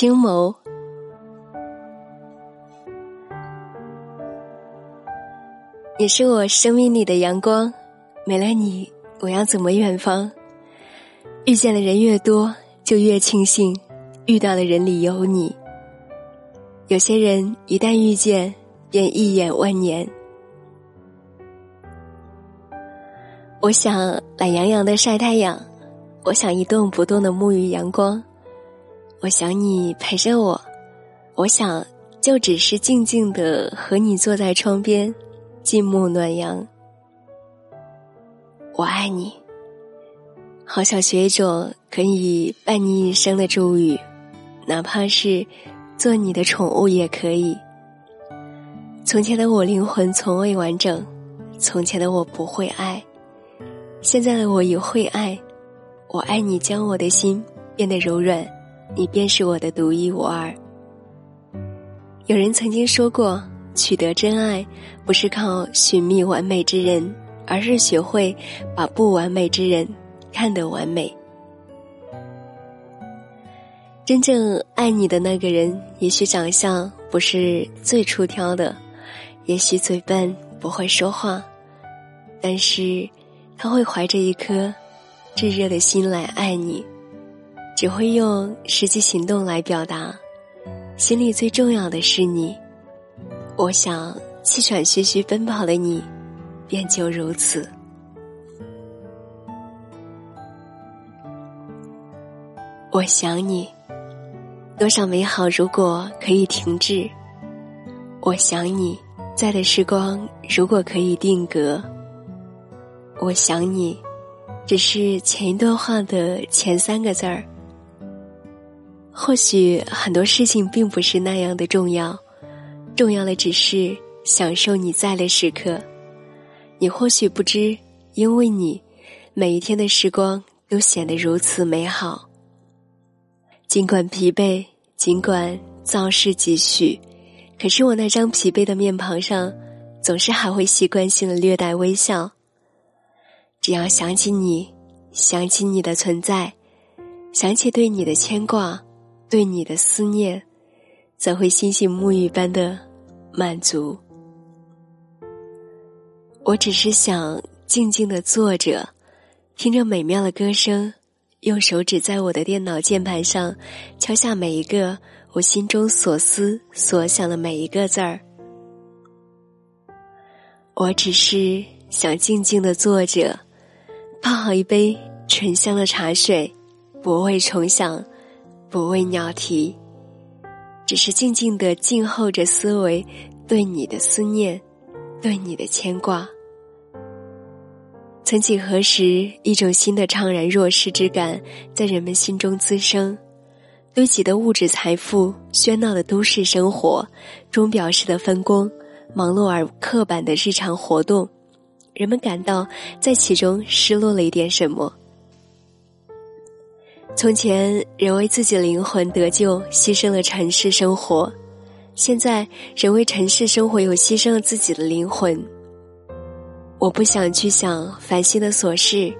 青眸，你是我生命里的阳光，没了你，我要怎么远方？遇见的人越多，就越庆幸遇到的人里有你。有些人一旦遇见，便一眼万年。我想懒洋洋的晒太阳，我想一动不动的沐浴阳光。我想你陪着我，我想就只是静静的和你坐在窗边，静沐暖阳。我爱你，好想学一种可以伴你一生的咒语，哪怕是做你的宠物也可以。从前的我灵魂从未完整，从前的我不会爱，现在的我也会爱。我爱你，将我的心变得柔软。你便是我的独一无二。有人曾经说过，取得真爱不是靠寻觅完美之人，而是学会把不完美之人看得完美。真正爱你的那个人，也许长相不是最出挑的，也许嘴笨不会说话，但是他会怀着一颗炙热的心来爱你。只会用实际行动来表达，心里最重要的是你。我想气喘吁吁奔跑的你，便就如此。我想你，多少美好如果可以停滞。我想你在的时光如果可以定格。我想你，只是前一段话的前三个字儿。或许很多事情并不是那样的重要，重要的只是享受你在的时刻。你或许不知，因为你，每一天的时光都显得如此美好。尽管疲惫，尽管造势几许，可是我那张疲惫的面庞上，总是还会习惯性的略带微笑。只要想起你，想起你的存在，想起对你的牵挂。对你的思念，则会星星沐浴般的满足。我只是想静静的坐着，听着美妙的歌声，用手指在我的电脑键盘上敲下每一个我心中所思所想的每一个字儿。我只是想静静的坐着，泡好一杯醇香的茶水，不为重想。不为鸟啼，只是静静的静候着思维对你的思念，对你的牵挂。曾几何时，一种新的怅然若失之感在人们心中滋生。堆积的物质财富，喧闹的都市生活，钟表式的分工，忙碌而刻板的日常活动，人们感到在其中失落了一点什么。从前，人为自己灵魂得救，牺牲了尘世生活；现在，人为尘世生活，又牺牲了自己的灵魂。我不想去想烦心的琐事，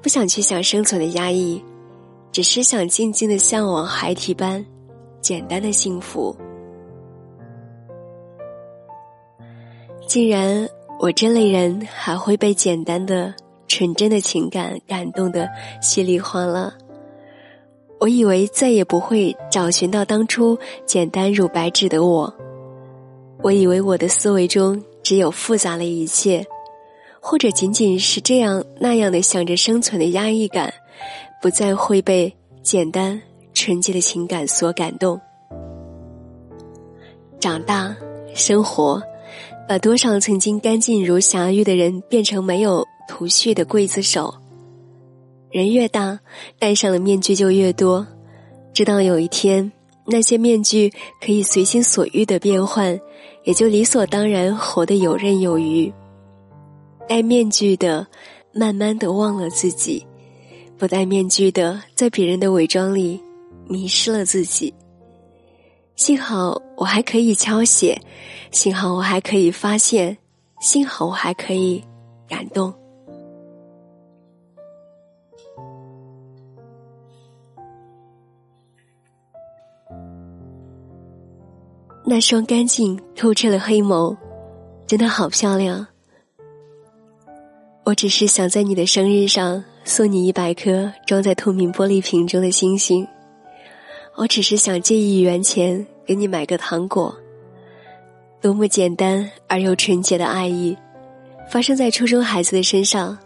不想去想生存的压抑，只是想静静的向往孩提般简单的幸福。竟然我这类人还会被简单的、纯真的情感感动的稀里哗啦。我以为再也不会找寻到当初简单如白纸的我，我以为我的思维中只有复杂的一切，或者仅仅是这样那样的想着生存的压抑感，不再会被简单纯洁的情感所感动。长大，生活，把多少曾经干净如霞玉的人变成没有图绪的刽子手。人越大，戴上的面具就越多。直到有一天，那些面具可以随心所欲的变换，也就理所当然活得游刃有余。戴面具的，慢慢的忘了自己；不戴面具的，在别人的伪装里迷失了自己。幸好我还可以敲写，幸好我还可以发现，幸好我还可以感动。那双干净透彻的黑眸，真的好漂亮。我只是想在你的生日上送你一百颗装在透明玻璃瓶中的星星。我只是想借一元钱给你买个糖果。多么简单而又纯洁的爱意，发生在初中孩子的身上。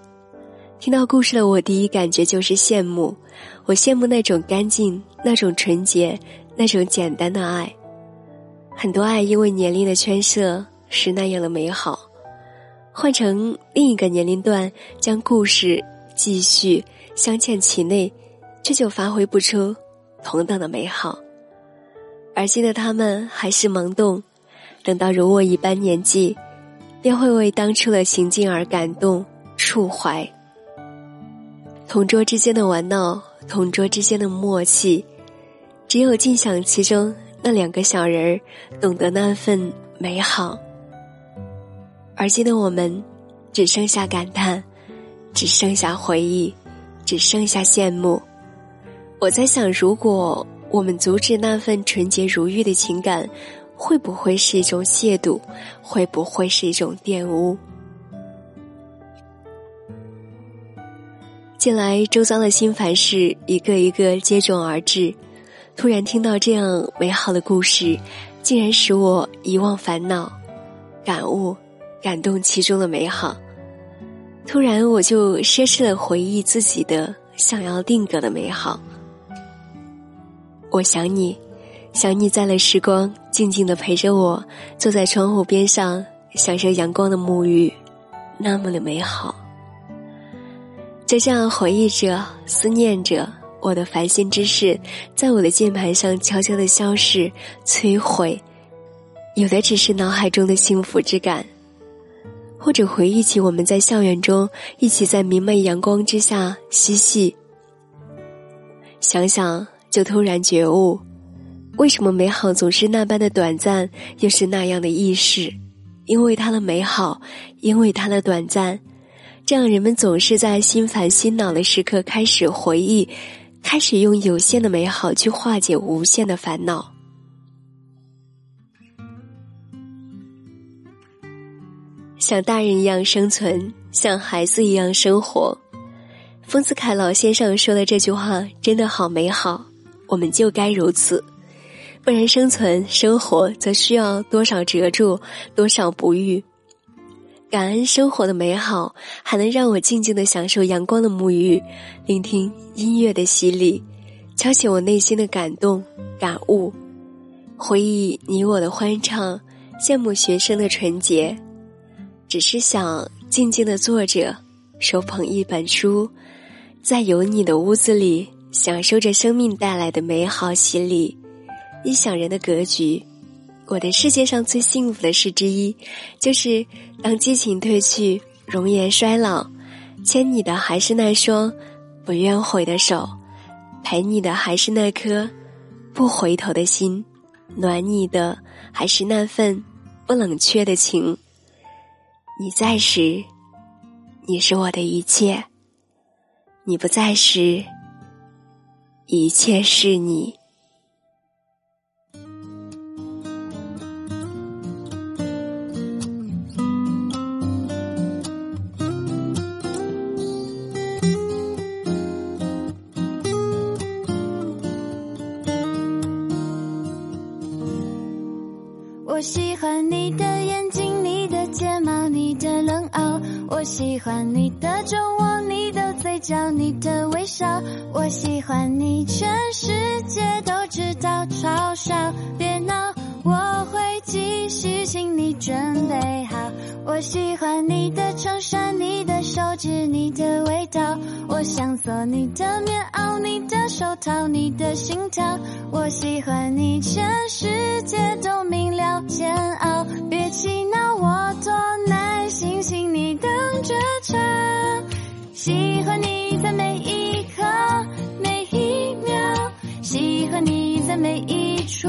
听到故事的我，第一感觉就是羡慕。我羡慕那种干净、那种纯洁、那种简单的爱。很多爱因为年龄的圈舍是那样的美好，换成另一个年龄段，将故事继续镶嵌其内，却就发挥不出同等的美好。而今的他们还是懵懂，等到如我一般年纪，便会为当初的行径而感动、触怀。同桌之间的玩闹，同桌之间的默契，只有尽享其中那两个小人儿懂得那份美好。而今的我们，只剩下感叹，只剩下回忆，只剩下羡慕。我在想，如果我们阻止那份纯洁如玉的情感，会不会是一种亵渎？会不会是一种玷污？近来，周遭的心烦事一个一个接踵而至，突然听到这样美好的故事，竟然使我遗忘烦恼，感悟、感动其中的美好。突然，我就奢侈的回忆自己的想要定格的美好。我想你，想你在了时光，静静的陪着我，坐在窗户边上，享受阳光的沐浴，那么的美好。就这样回忆着、思念着，我的烦心之事，在我的键盘上悄悄的消逝、摧毁。有的只是脑海中的幸福之感，或者回忆起我们在校园中一起在明媚阳光之下嬉戏。想想就突然觉悟，为什么美好总是那般的短暂，又是那样的易逝？因为它的美好，因为它的短暂。这样，人们总是在心烦心恼的时刻开始回忆，开始用有限的美好去化解无限的烦恼。像大人一样生存，像孩子一样生活。丰子恺老先生说的这句话真的好美好，我们就该如此，不然生存生活则需要多少折住，多少不遇。感恩生活的美好，还能让我静静的享受阳光的沐浴，聆听音乐的洗礼，敲起我内心的感动感悟，回忆你我的欢唱，羡慕学生的纯洁，只是想静静的坐着，手捧一本书，在有你的屋子里，享受着生命带来的美好洗礼，异想人的格局。我的世界上最幸福的事之一，就是当激情褪去，容颜衰老，牵你的还是那双不愿悔的手，陪你的还是那颗不回头的心，暖你的还是那份不冷却的情。你在时，你是我的一切；你不在时，一切是你。我喜欢你的眼睛，你的睫毛，你的冷傲。我喜欢你的酒窝，你的嘴角，你的微笑。我喜欢你，全世界都知道，嘲笑别闹，我会继续，请准备好。我喜欢你的衬衫，你的手指，你的味道。我想做你的棉袄，你的手套，你的心跳。我喜欢你，全世界都明了。煎熬，别气恼，我多耐心，请你等着瞧。喜欢你在每一刻每一秒，喜欢你在每一处，